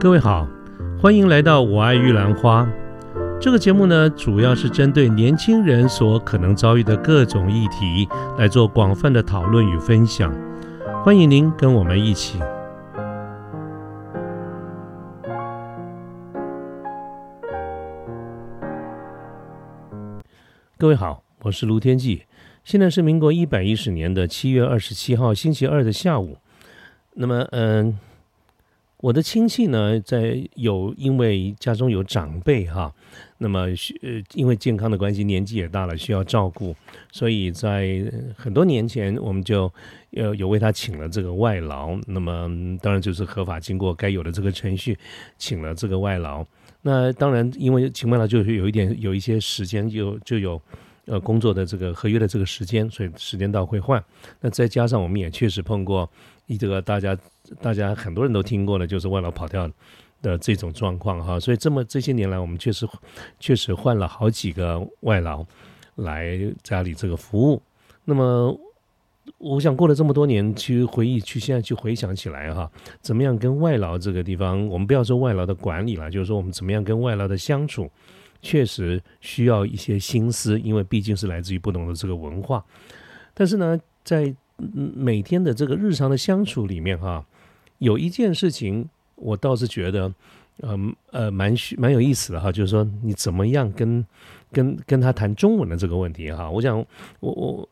各位好，欢迎来到《我爱玉兰花》这个节目呢，主要是针对年轻人所可能遭遇的各种议题来做广泛的讨论与分享。欢迎您跟我们一起。各位好，我是卢天记，现在是民国一百一十年的七月二十七号星期二的下午。那么，嗯。我的亲戚呢，在有因为家中有长辈哈，那么呃因为健康的关系，年纪也大了，需要照顾，所以在很多年前我们就有有为他请了这个外劳，那么当然就是合法经过该有的这个程序，请了这个外劳。那当然因为请外劳就是有一点有一些时间就就有呃工作的这个合约的这个时间，所以时间到会换。那再加上我们也确实碰过。这个大家大家很多人都听过的，就是外劳跑掉的这种状况哈，所以这么这些年来，我们确实确实换了好几个外劳来家里这个服务。那么，我想过了这么多年，去回忆，去现在去回想起来哈，怎么样跟外劳这个地方，我们不要说外劳的管理了，就是说我们怎么样跟外劳的相处，确实需要一些心思，因为毕竟是来自于不同的这个文化。但是呢，在每天的这个日常的相处里面哈，有一件事情我倒是觉得，嗯呃蛮蛮有意思的哈，就是说你怎么样跟跟跟他谈中文的这个问题哈。我想我我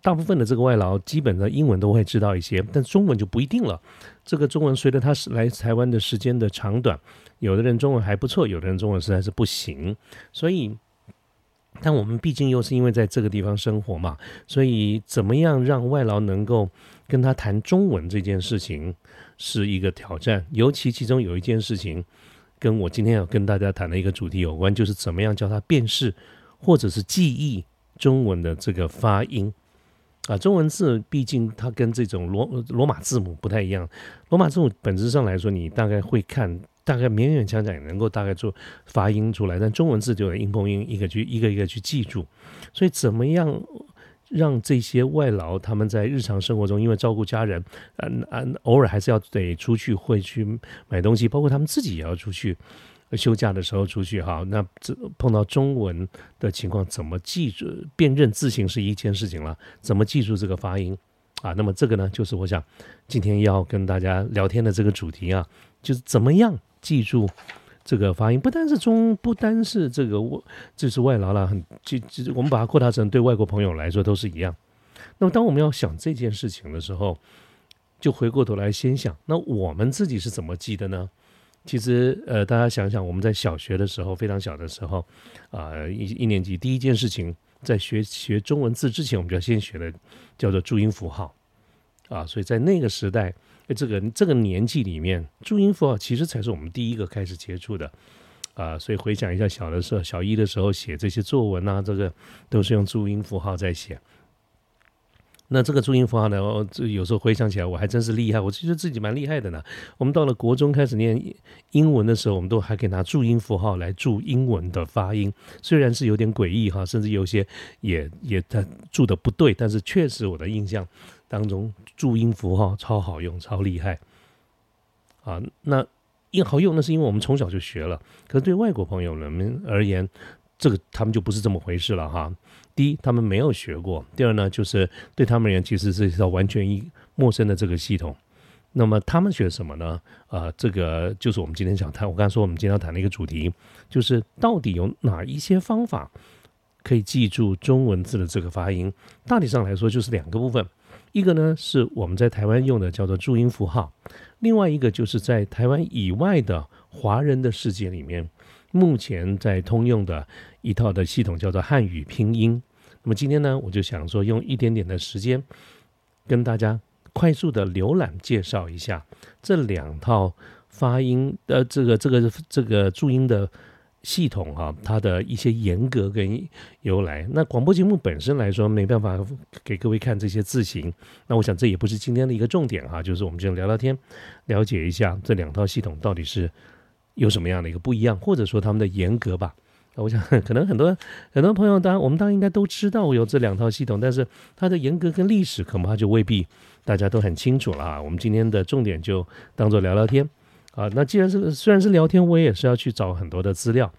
大部分的这个外劳基本的英文都会知道一些，但中文就不一定了。这个中文随着他是来台湾的时间的长短，有的人中文还不错，有的人中文实在是不行，所以。但我们毕竟又是因为在这个地方生活嘛，所以怎么样让外劳能够跟他谈中文这件事情是一个挑战。尤其其中有一件事情跟我今天要跟大家谈的一个主题有关，就是怎么样教他辨识或者是记忆中文的这个发音啊。中文字毕竟它跟这种罗罗马字母不太一样，罗马字母本质上来说，你大概会看。大概勉勉强强也能够大概做发音出来，但中文字就有音碰音，一个去一个一个去记住。所以怎么样让这些外劳他们在日常生活中，因为照顾家人，嗯嗯，偶尔还是要得出去会去买东西，包括他们自己也要出去休假的时候出去哈。那这碰到中文的情况，怎么记住辨认字形是一件事情了，怎么记住这个发音啊？那么这个呢，就是我想今天要跟大家聊天的这个主题啊，就是怎么样。记住这个发音，不单是中，不单是这个外，这是外劳了。很，就就我们把它扩大成对外国朋友来说都是一样。那么，当我们要想这件事情的时候，就回过头来先想，那我们自己是怎么记的呢？其实，呃，大家想想，我们在小学的时候，非常小的时候，啊，一一年级第一件事情，在学学中文字之前，我们就要先学的叫做注音符号啊。所以在那个时代。这个这个年纪里面，注音符号其实才是我们第一个开始接触的啊。所以回想一下，小的时候，小一的时候写这些作文啊，这个都是用注音符号在写。那这个注音符号呢，我这有时候回想起来，我还真是厉害，我觉得自己蛮厉害的呢。我们到了国中开始念英文的时候，我们都还可以拿注音符号来注英文的发音，虽然是有点诡异哈，甚至有些也也他注的不对，但是确实我的印象。当中注音符号超好用，超厉害啊！那因好用，那是因为我们从小就学了。可是对外国朋友们而言，这个他们就不是这么回事了哈。第一，他们没有学过；第二呢，就是对他们而言，其实是一套完全一陌生的这个系统。那么他们学什么呢？啊，这个就是我们今天想谈。我刚才说，我们今天要谈的一个主题，就是到底有哪一些方法可以记住中文字的这个发音？大体上来说，就是两个部分。一个呢是我们在台湾用的叫做注音符号，另外一个就是在台湾以外的华人的世界里面，目前在通用的一套的系统叫做汉语拼音。那么今天呢，我就想说用一点点的时间，跟大家快速的浏览介绍一下这两套发音的这个这个这个注音的。系统哈，它的一些严格跟由来。那广播节目本身来说，没办法给各位看这些字形。那我想这也不是今天的一个重点哈，就是我们就聊聊天，了解一下这两套系统到底是有什么样的一个不一样，或者说他们的严格吧。那我想可能很多很多朋友，当然我们当然应该都知道有这两套系统，但是它的严格跟历史恐怕就未必大家都很清楚了啊。我们今天的重点就当做聊聊天。啊，那既然是虽然是聊天，我也是要去找很多的资料。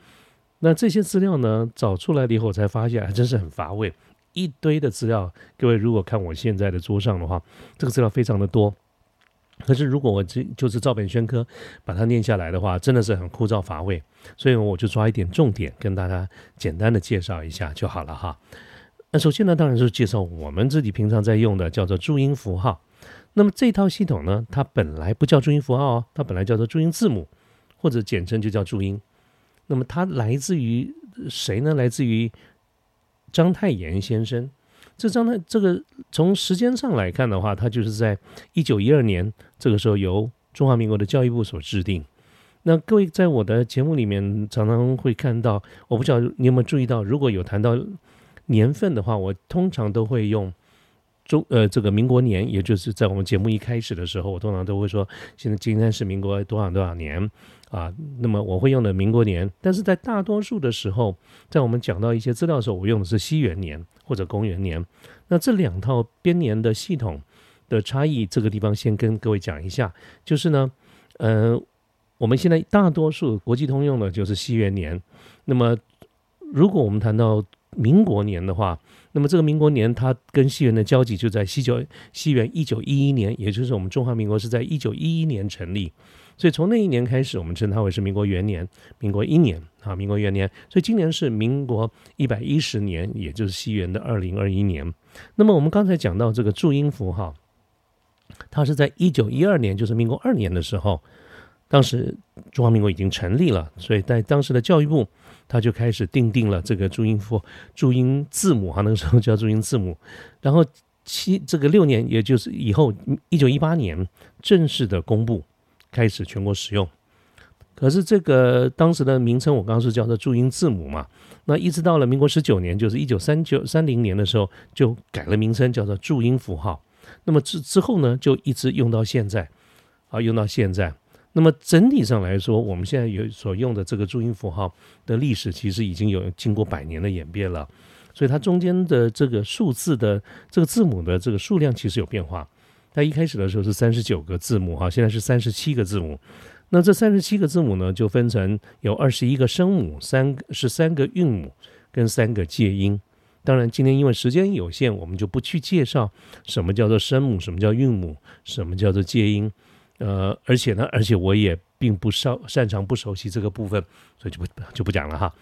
那这些资料呢，找出来了以后，才发现还真是很乏味，一堆的资料。各位如果看我现在的桌上的话，这个资料非常的多。可是如果我这就是照本宣科把它念下来的话，真的是很枯燥乏味。所以我就抓一点重点，跟大家简单的介绍一下就好了哈。那首先呢，当然是介绍我们自己平常在用的，叫做注音符号。那么这套系统呢，它本来不叫注音符号哦，它本来叫做注音字母，或者简称就叫注音。那么它来自于谁呢？来自于章太炎先生。这章太这个从时间上来看的话，它就是在一九一二年这个时候由中华民国的教育部所制定。那各位在我的节目里面常常会看到，我不知道你有没有注意到，如果有谈到年份的话，我通常都会用。中呃，这个民国年，也就是在我们节目一开始的时候，我通常都会说，现在今天是民国多少多少年啊？那么我会用的民国年，但是在大多数的时候，在我们讲到一些资料的时候，我用的是西元年或者公元年。那这两套编年的系统的差异，这个地方先跟各位讲一下，就是呢，呃，我们现在大多数国际通用的就是西元年。那么如果我们谈到民国年的话，那么这个民国年，它跟西元的交集就在西九西元一九一一年，也就是我们中华民国是在一九一一年成立，所以从那一年开始，我们称它为是民国元年，民国一年啊，民国元年。所以今年是民国一百一十年，也就是西元的二零二一年。那么我们刚才讲到这个注音符号，它是在一九一二年，就是民国二年的时候，当时中华民国已经成立了，所以在当时的教育部。他就开始定定了这个注音符、注音字母哈，那个时候叫注音字母。然后七这个六年，也就是以后一九一八年正式的公布，开始全国使用。可是这个当时的名称，我刚刚是叫做注音字母嘛。那一直到了民国十九年，就是一九三九三零年的时候，就改了名称，叫做注音符号。那么之之后呢，就一直用到现在，啊，用到现在。那么整体上来说，我们现在有所用的这个注音符号的历史，其实已经有经过百年的演变了。所以它中间的这个数字的这个字母的这个数量其实有变化。它一开始的时候是三十九个字母哈，现在是三十七个字母。那这三十七个字母呢，就分成有二十一个声母，三是三个韵母跟三个介音。当然，今天因为时间有限，我们就不去介绍什么叫做声母，什么叫韵母，什么叫做介音。呃，而且呢，而且我也并不擅擅长不熟悉这个部分，所以就不就不讲了哈。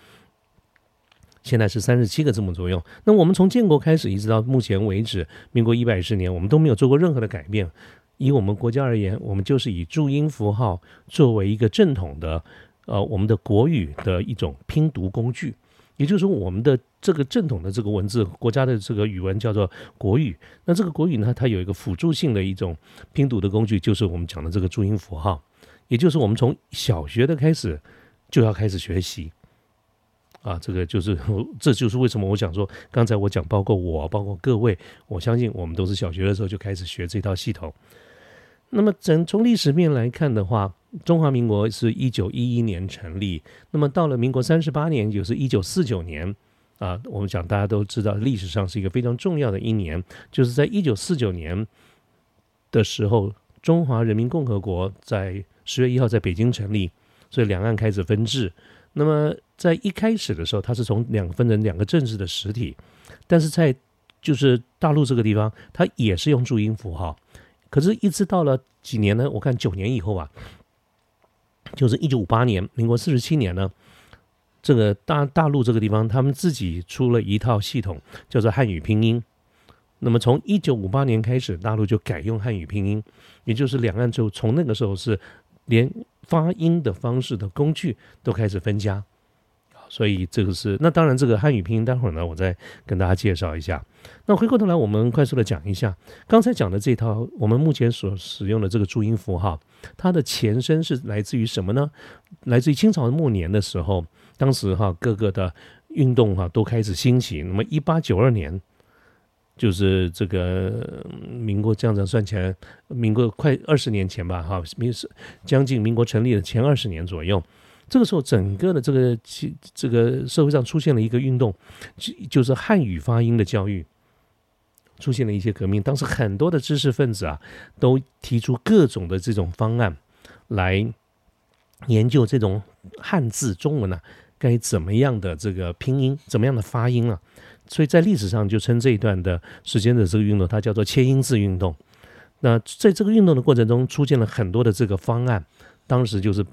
现在是三十七个字母左右。那我们从建国开始一直到目前为止，民国一百十年，我们都没有做过任何的改变。以我们国家而言，我们就是以注音符号作为一个正统的呃我们的国语的一种拼读工具。也就是说，我们的这个正统的这个文字，国家的这个语文叫做国语。那这个国语呢，它有一个辅助性的一种拼读的工具，就是我们讲的这个注音符号。也就是我们从小学的开始就要开始学习啊，这个就是 这就是为什么我想说，刚才我讲，包括我，包括各位，我相信我们都是小学的时候就开始学这套系统。那么，整从历史面来看的话，中华民国是一九一一年成立。那么到了民国三十八年，就是一九四九年啊。我们讲大家都知道，历史上是一个非常重要的一年，就是在一九四九年的时候，中华人民共和国在十月一号在北京成立，所以两岸开始分治。那么在一开始的时候，它是从两分成两个政治的实体，但是在就是大陆这个地方，它也是用注音符号。可是，一直到了几年呢？我看九年以后啊，就是一九五八年，民国四十七年呢，这个大大陆这个地方，他们自己出了一套系统，叫做汉语拼音。那么从一九五八年开始，大陆就改用汉语拼音，也就是两岸就从那个时候是连发音的方式的工具都开始分家。所以这个是那当然，这个汉语拼音待会儿呢，我再跟大家介绍一下。那回过头来，我们快速的讲一下刚才讲的这套我们目前所使用的这个注音符号，它的前身是来自于什么呢？来自于清朝末年的时候，当时哈各个的运动哈都开始兴起。那么一八九二年，就是这个民国这样子算起来，民国快二十年前吧，哈，民是将近民国成立的前二十年左右。这个时候，整个的这个这个社会上出现了一个运动，就就是汉语发音的教育，出现了一些革命。当时很多的知识分子啊，都提出各种的这种方案来研究这种汉字中文啊，该怎么样的这个拼音，怎么样的发音啊？所以在历史上就称这一段的时间的这个运动，它叫做切音字运动。那在这个运动的过程中，出现了很多的这个方案，当时就是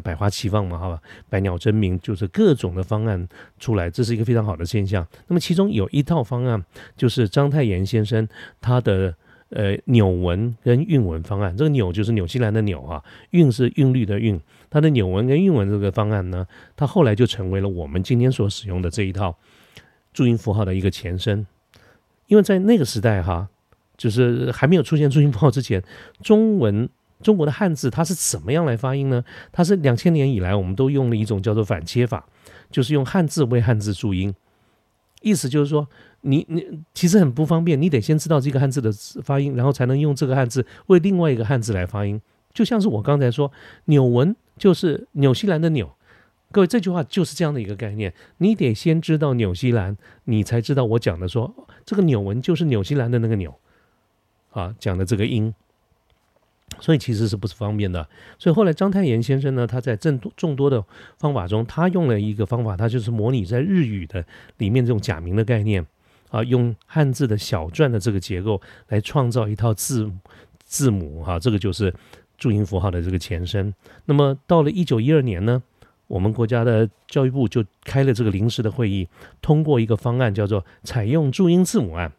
百花齐放嘛，好吧，百鸟争鸣，就是各种的方案出来，这是一个非常好的现象。那么其中有一套方案，就是章太炎先生他的呃纽文跟韵文方案。这个纽就是纽西兰的纽啊，韵是韵律的韵。它的纽文跟韵文这个方案呢，它后来就成为了我们今天所使用的这一套注音符号的一个前身。因为在那个时代哈。就是还没有出现注音符号之前，中文中国的汉字它是怎么样来发音呢？它是两千年以来，我们都用了一种叫做反切法，就是用汉字为汉字注音。意思就是说，你你其实很不方便，你得先知道这个汉字的发音，然后才能用这个汉字为另外一个汉字来发音。就像是我刚才说，纽文就是纽西兰的纽，各位这句话就是这样的一个概念，你得先知道纽西兰，你才知道我讲的说这个纽文就是纽西兰的那个纽。啊，讲的这个音，所以其实是不是方便的？所以后来章太炎先生呢，他在众多众多的方法中，他用了一个方法，他就是模拟在日语的里面这种假名的概念啊，用汉字的小篆的这个结构来创造一套字字母哈，这个就是注音符号的这个前身。那么到了一九一二年呢，我们国家的教育部就开了这个临时的会议，通过一个方案，叫做采用注音字母案。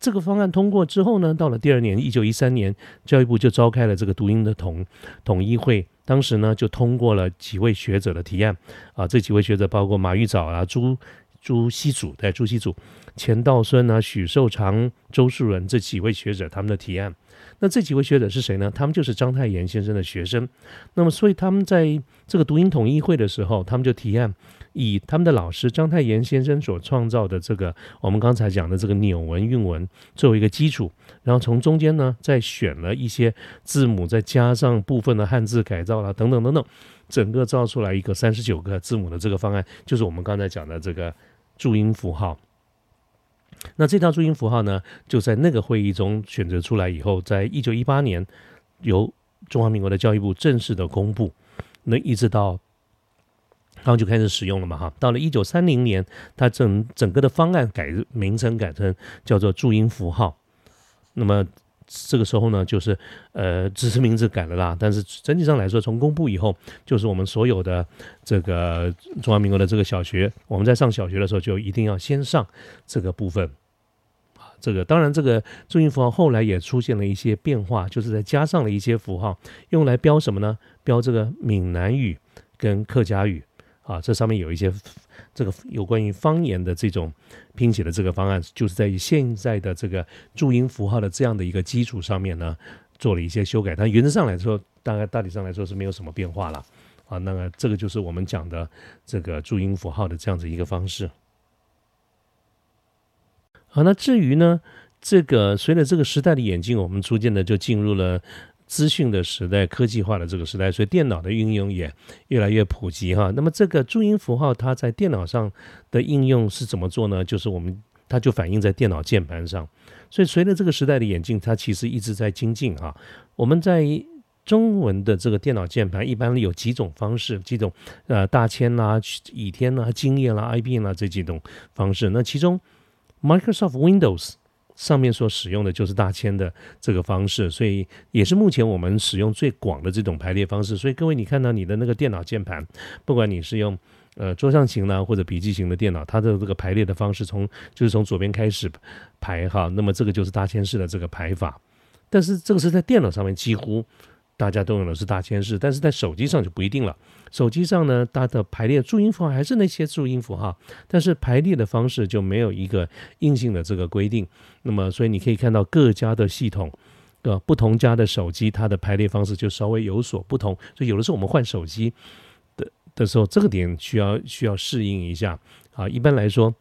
这个方案通过之后呢，到了第二年，一九一三年，教育部就召开了这个读音的统统一会。当时呢，就通过了几位学者的提案啊，这几位学者包括马玉藻啊、朱朱熹祖对朱熹祖、钱道孙啊、许寿裳、周树人这几位学者他们的提案。那这几位学者是谁呢？他们就是章太炎先生的学生。那么，所以他们在这个读音统一会的时候，他们就提案。以他们的老师章太炎先生所创造的这个我们刚才讲的这个纽文韵文作为一个基础，然后从中间呢再选了一些字母，再加上部分的汉字改造啦等等等等，整个造出来一个三十九个字母的这个方案，就是我们刚才讲的这个注音符号。那这套注音符号呢，就在那个会议中选择出来以后，在一九一八年由中华民国的教育部正式的公布，那一直到。然后就开始使用了嘛，哈，到了一九三零年，它整整个的方案改名称改成叫做注音符号。那么这个时候呢，就是呃，只是名字改了啦，但是整体上来说，从公布以后，就是我们所有的这个中华民国的这个小学，我们在上小学的时候就一定要先上这个部分。这个当然，这个注音符号后来也出现了一些变化，就是在加上了一些符号，用来标什么呢？标这个闽南语跟客家语。啊，这上面有一些这个有关于方言的这种拼写的这个方案，就是在于现在的这个注音符号的这样的一个基础上面呢，做了一些修改。但原则上来说，大概大体上来说是没有什么变化了。啊，那么这个就是我们讲的这个注音符号的这样子一个方式。好，那至于呢，这个随着这个时代的演进，我们逐渐的就进入了。资讯的时代，科技化的这个时代，所以电脑的运用也越来越普及哈。那么这个注音符号它在电脑上的应用是怎么做呢？就是我们它就反映在电脑键盘上。所以随着这个时代的演进，它其实一直在精进哈。我们在中文的这个电脑键盘一般有几种方式，几种呃大千啦、倚天啦、经验啦、IBM 啦这几种方式。那其中 Microsoft Windows。上面所使用的就是大千的这个方式，所以也是目前我们使用最广的这种排列方式。所以各位，你看到你的那个电脑键盘，不管你是用呃桌上型呢或者笔记型的电脑，它的这个排列的方式从就是从左边开始排哈，那么这个就是大千式的这个排法。但是这个是在电脑上面几乎。大家都用的是大千式，但是在手机上就不一定了。手机上呢，它的排列注音符号还是那些注音符号，但是排列的方式就没有一个硬性的这个规定。那么，所以你可以看到各家的系统，呃，不同家的手机它的排列方式就稍微有所不同。所以有的时候我们换手机的的时候，这个点需要需要适应一下啊。一般来说。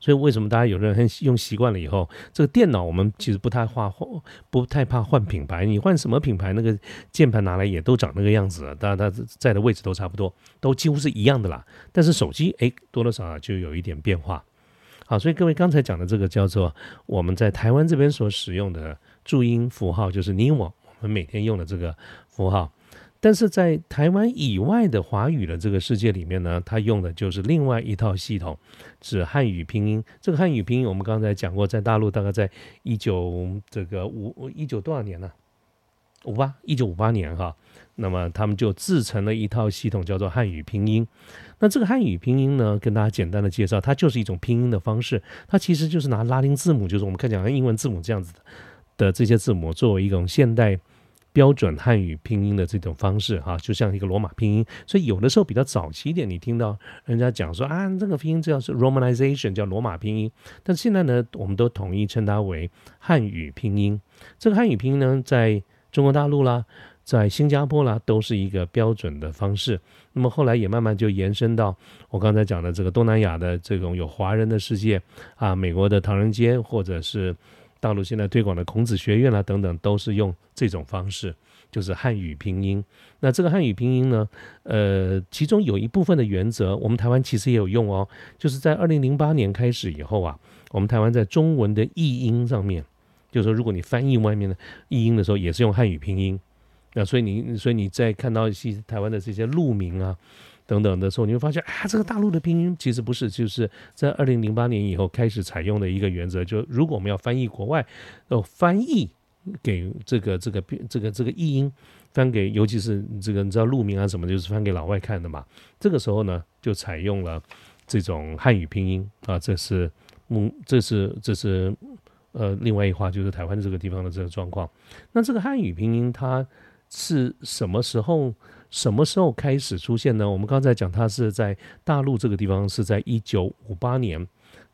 所以为什么大家有的人用习惯了以后，这个电脑我们其实不太怕换，不太怕换品牌。你换什么品牌，那个键盘拿来也都长那个样子，当然它在的位置都差不多，都几乎是一样的啦。但是手机哎，多多少少就有一点变化。好，所以各位刚才讲的这个叫做我们在台湾这边所使用的注音符号，就是你我我们每天用的这个符号。但是在台湾以外的华语的这个世界里面呢，它用的就是另外一套系统，是汉语拼音。这个汉语拼音我们刚才讲过，在大陆大概在一九这个五一九多少年呢？五八一九五八年哈，那么他们就自成了一套系统，叫做汉语拼音。那这个汉语拼音呢，跟大家简单的介绍，它就是一种拼音的方式，它其实就是拿拉丁字母，就是我们看讲的英文字母这样子的这些字母，作为一种现代。标准汉语拼音的这种方式，哈，就像一个罗马拼音，所以有的时候比较早期一点，你听到人家讲说啊，这个拼音叫是 Romanization，叫罗马拼音。但现在呢，我们都统一称它为汉语拼音。这个汉语拼音呢，在中国大陆啦，在新加坡啦，都是一个标准的方式。那么后来也慢慢就延伸到我刚才讲的这个东南亚的这种有华人的世界啊，美国的唐人街或者是。大陆现在推广的孔子学院啦等等，都是用这种方式，就是汉语拼音。那这个汉语拼音呢，呃，其中有一部分的原则，我们台湾其实也有用哦。就是在二零零八年开始以后啊，我们台湾在中文的译音上面，就是说如果你翻译外面的译音的时候，也是用汉语拼音。那所以你，所以你在看到一些台湾的这些路名啊。等等的时候，你会发现啊，这个大陆的拼音其实不是，就是在二零零八年以后开始采用的一个原则，就如果我们要翻译国外，哦，翻译给这个这个这个这个译音，翻给尤其是这个你知道路名啊什么，就是翻给老外看的嘛。这个时候呢，就采用了这种汉语拼音啊，这是嗯，这是这是呃，另外一话就是台湾这个地方的这个状况。那这个汉语拼音它是什么时候？什么时候开始出现呢？我们刚才讲，它是在大陆这个地方，是在一九五八年，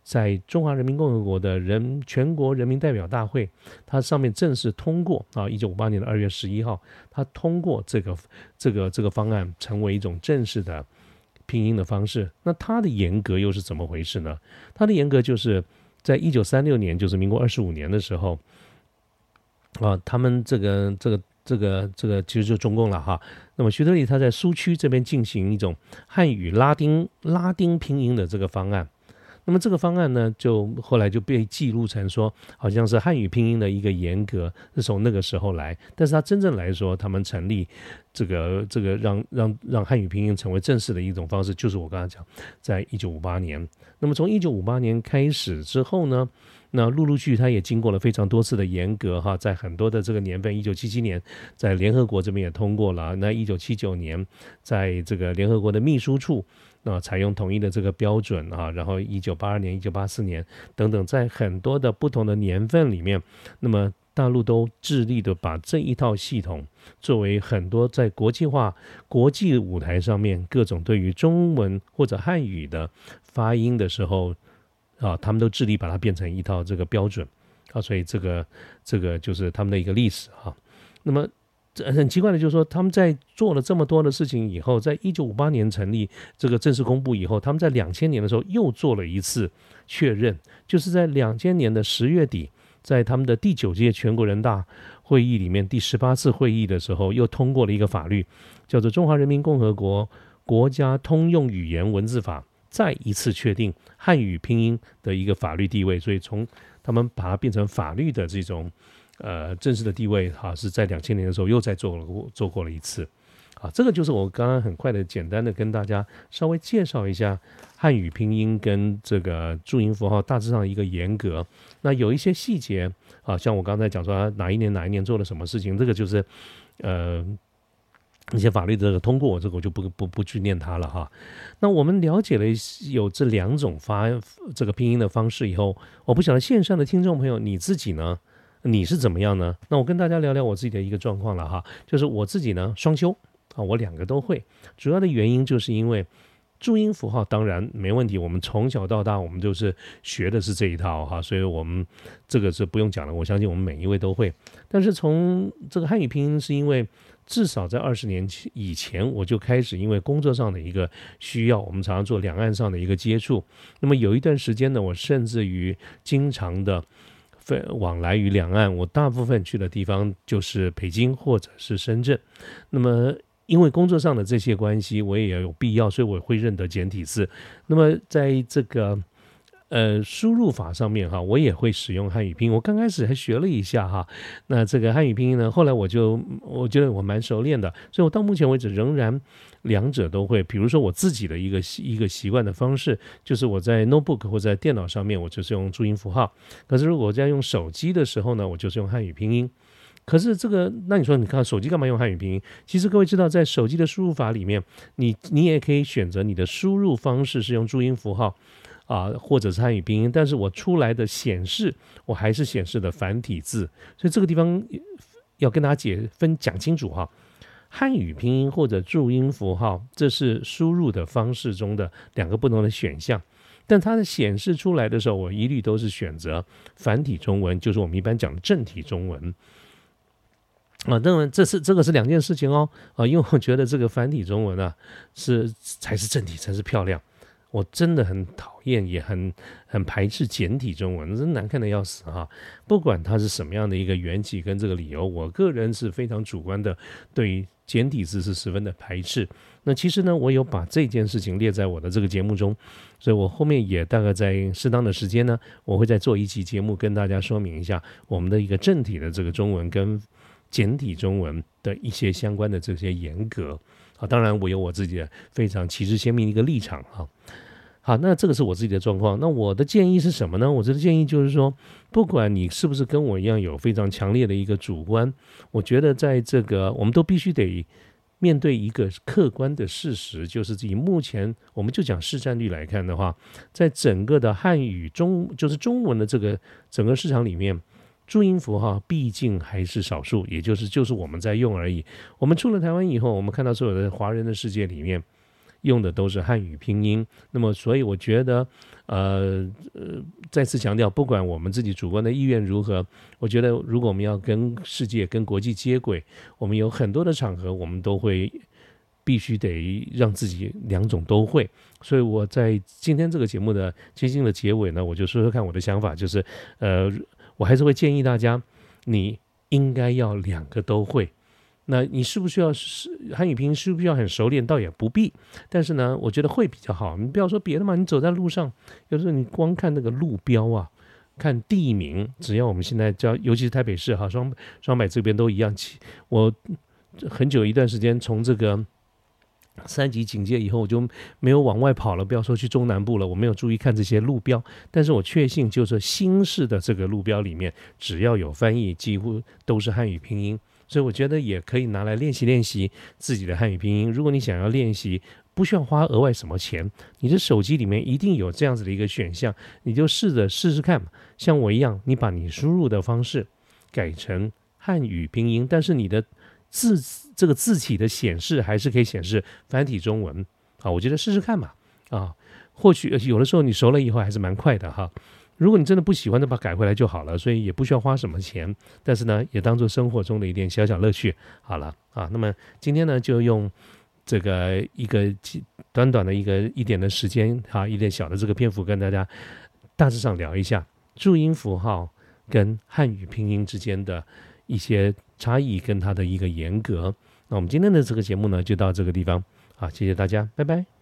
在中华人民共和国的人全国人民代表大会，它上面正式通过啊，一九五八年的二月十一号，它通过这个这个这个方案，成为一种正式的拼音的方式。那它的严格又是怎么回事呢？它的严格就是在一九三六年，就是民国二十五年的时候，啊，他们这个这个。这个这个其实就中共了哈。那么徐德利他在苏区这边进行一种汉语拉丁拉丁拼音的这个方案。那么这个方案呢，就后来就被记录成说，好像是汉语拼音的一个严格是从那个时候来。但是他真正来说，他们成立这个这个让让让汉语拼音成为正式的一种方式，就是我刚才讲，在一九五八年。那么从一九五八年开始之后呢？那陆陆续续，它也经过了非常多次的严格哈，在很多的这个年份，一九七七年在联合国这边也通过了。那一九七九年，在这个联合国的秘书处那，采用统一的这个标准啊。然后一九八二年、一九八四年等等，在很多的不同的年份里面，那么大陆都致力的把这一套系统作为很多在国际化、国际舞台上面各种对于中文或者汉语的发音的时候。啊，他们都致力把它变成一套这个标准啊，所以这个这个就是他们的一个历史哈。那么这很奇怪的，就是说他们在做了这么多的事情以后，在一九五八年成立这个正式公布以后，他们在两千年的时候又做了一次确认，就是在两千年的十月底，在他们的第九届全国人大会议里面第十八次会议的时候，又通过了一个法律，叫做《中华人民共和国国家通用语言文字法》。再一次确定汉语拼音的一个法律地位，所以从他们把它变成法律的这种呃正式的地位，哈，是在两千年的时候又再做了做过了一次，啊，这个就是我刚刚很快的简单的跟大家稍微介绍一下汉语拼音跟这个注音符号大致上一个严格，那有一些细节啊，像我刚才讲说哪一年哪一年做了什么事情，这个就是呃。一些法律的这个通过，我这个我就不不不去念它了哈。那我们了解了有这两种发这个拼音的方式以后，我不晓得线上的听众朋友你自己呢，你是怎么样呢？那我跟大家聊聊我自己的一个状况了哈，就是我自己呢双修啊，我两个都会。主要的原因就是因为注音符号当然没问题，我们从小到大我们就是学的是这一套哈，所以我们这个是不用讲了，我相信我们每一位都会。但是从这个汉语拼音是因为。至少在二十年前以前，我就开始因为工作上的一个需要，我们常常做两岸上的一个接触。那么有一段时间呢，我甚至于经常的飞往来于两岸。我大部分去的地方就是北京或者是深圳。那么因为工作上的这些关系，我也要有必要，所以我会认得简体字。那么在这个呃，输入法上面哈，我也会使用汉语拼音。我刚开始还学了一下哈，那这个汉语拼音呢，后来我就我觉得我蛮熟练的，所以我到目前为止仍然两者都会。比如说我自己的一个习一个习惯的方式，就是我在 notebook 或在电脑上面，我就是用注音符号。可是如果在用手机的时候呢，我就是用汉语拼音。可是这个，那你说你看手机干嘛用汉语拼音？其实各位知道，在手机的输入法里面，你你也可以选择你的输入方式是用注音符号。啊，或者是汉语拼音，但是我出来的显示，我还是显示的繁体字，所以这个地方要跟大家解分讲清楚哈。汉语拼音或者注音符号，这是输入的方式中的两个不同的选项，但它的显示出来的时候，我一律都是选择繁体中文，就是我们一般讲的正体中文。啊，当然这是这个是两件事情哦。啊，因为我觉得这个繁体中文啊，是才是正体，才是漂亮。我真的很讨厌，也很很排斥简体中文，真难看的要死哈！不管它是什么样的一个缘起跟这个理由，我个人是非常主观的，对于简体字是十分的排斥。那其实呢，我有把这件事情列在我的这个节目中，所以我后面也大概在适当的时间呢，我会再做一期节目跟大家说明一下我们的一个正体的这个中文跟简体中文的一些相关的这些严格。啊，当然我有我自己的非常旗帜鲜明的一个立场啊。好，那这个是我自己的状况。那我的建议是什么呢？我的建议就是说，不管你是不是跟我一样有非常强烈的一个主观，我觉得在这个我们都必须得面对一个客观的事实，就是以目前我们就讲市占率来看的话，在整个的汉语中，就是中文的这个整个市场里面。注音符号毕竟还是少数，也就是就是我们在用而已。我们出了台湾以后，我们看到所有的华人的世界里面用的都是汉语拼音。那么，所以我觉得，呃呃，再次强调，不管我们自己主观的意愿如何，我觉得如果我们要跟世界、跟国际接轨，我们有很多的场合，我们都会必须得让自己两种都会。所以我在今天这个节目的接近的结尾呢，我就说说看我的想法，就是呃。我还是会建议大家，你应该要两个都会。那你需不需要是汉语拼音？需不需要很熟练？倒也不必。但是呢，我觉得会比较好。你不要说别的嘛，你走在路上，有时候你光看那个路标啊，看地名，只要我们现在叫，尤其是台北市哈，双双北这边都一样。我很久一段时间从这个。三级警戒以后，我就没有往外跑了。不要说去中南部了，我没有注意看这些路标。但是我确信，就是新式的这个路标里面，只要有翻译，几乎都是汉语拼音。所以我觉得也可以拿来练习练习自己的汉语拼音。如果你想要练习，不需要花额外什么钱，你的手机里面一定有这样子的一个选项，你就试着试试看。像我一样，你把你输入的方式改成汉语拼音，但是你的。字这个字体的显示还是可以显示繁体中文啊，我觉得试试看嘛啊，或许有的时候你熟了以后还是蛮快的哈。如果你真的不喜欢，就把改回来就好了，所以也不需要花什么钱，但是呢，也当做生活中的一点小小乐趣好了啊。那么今天呢，就用这个一个短短的一个一点的时间哈，一点小的这个篇幅跟大家大致上聊一下注音符号跟汉语拼音之间的一些。差异跟它的一个严格，那我们今天的这个节目呢，就到这个地方，好，谢谢大家，拜拜。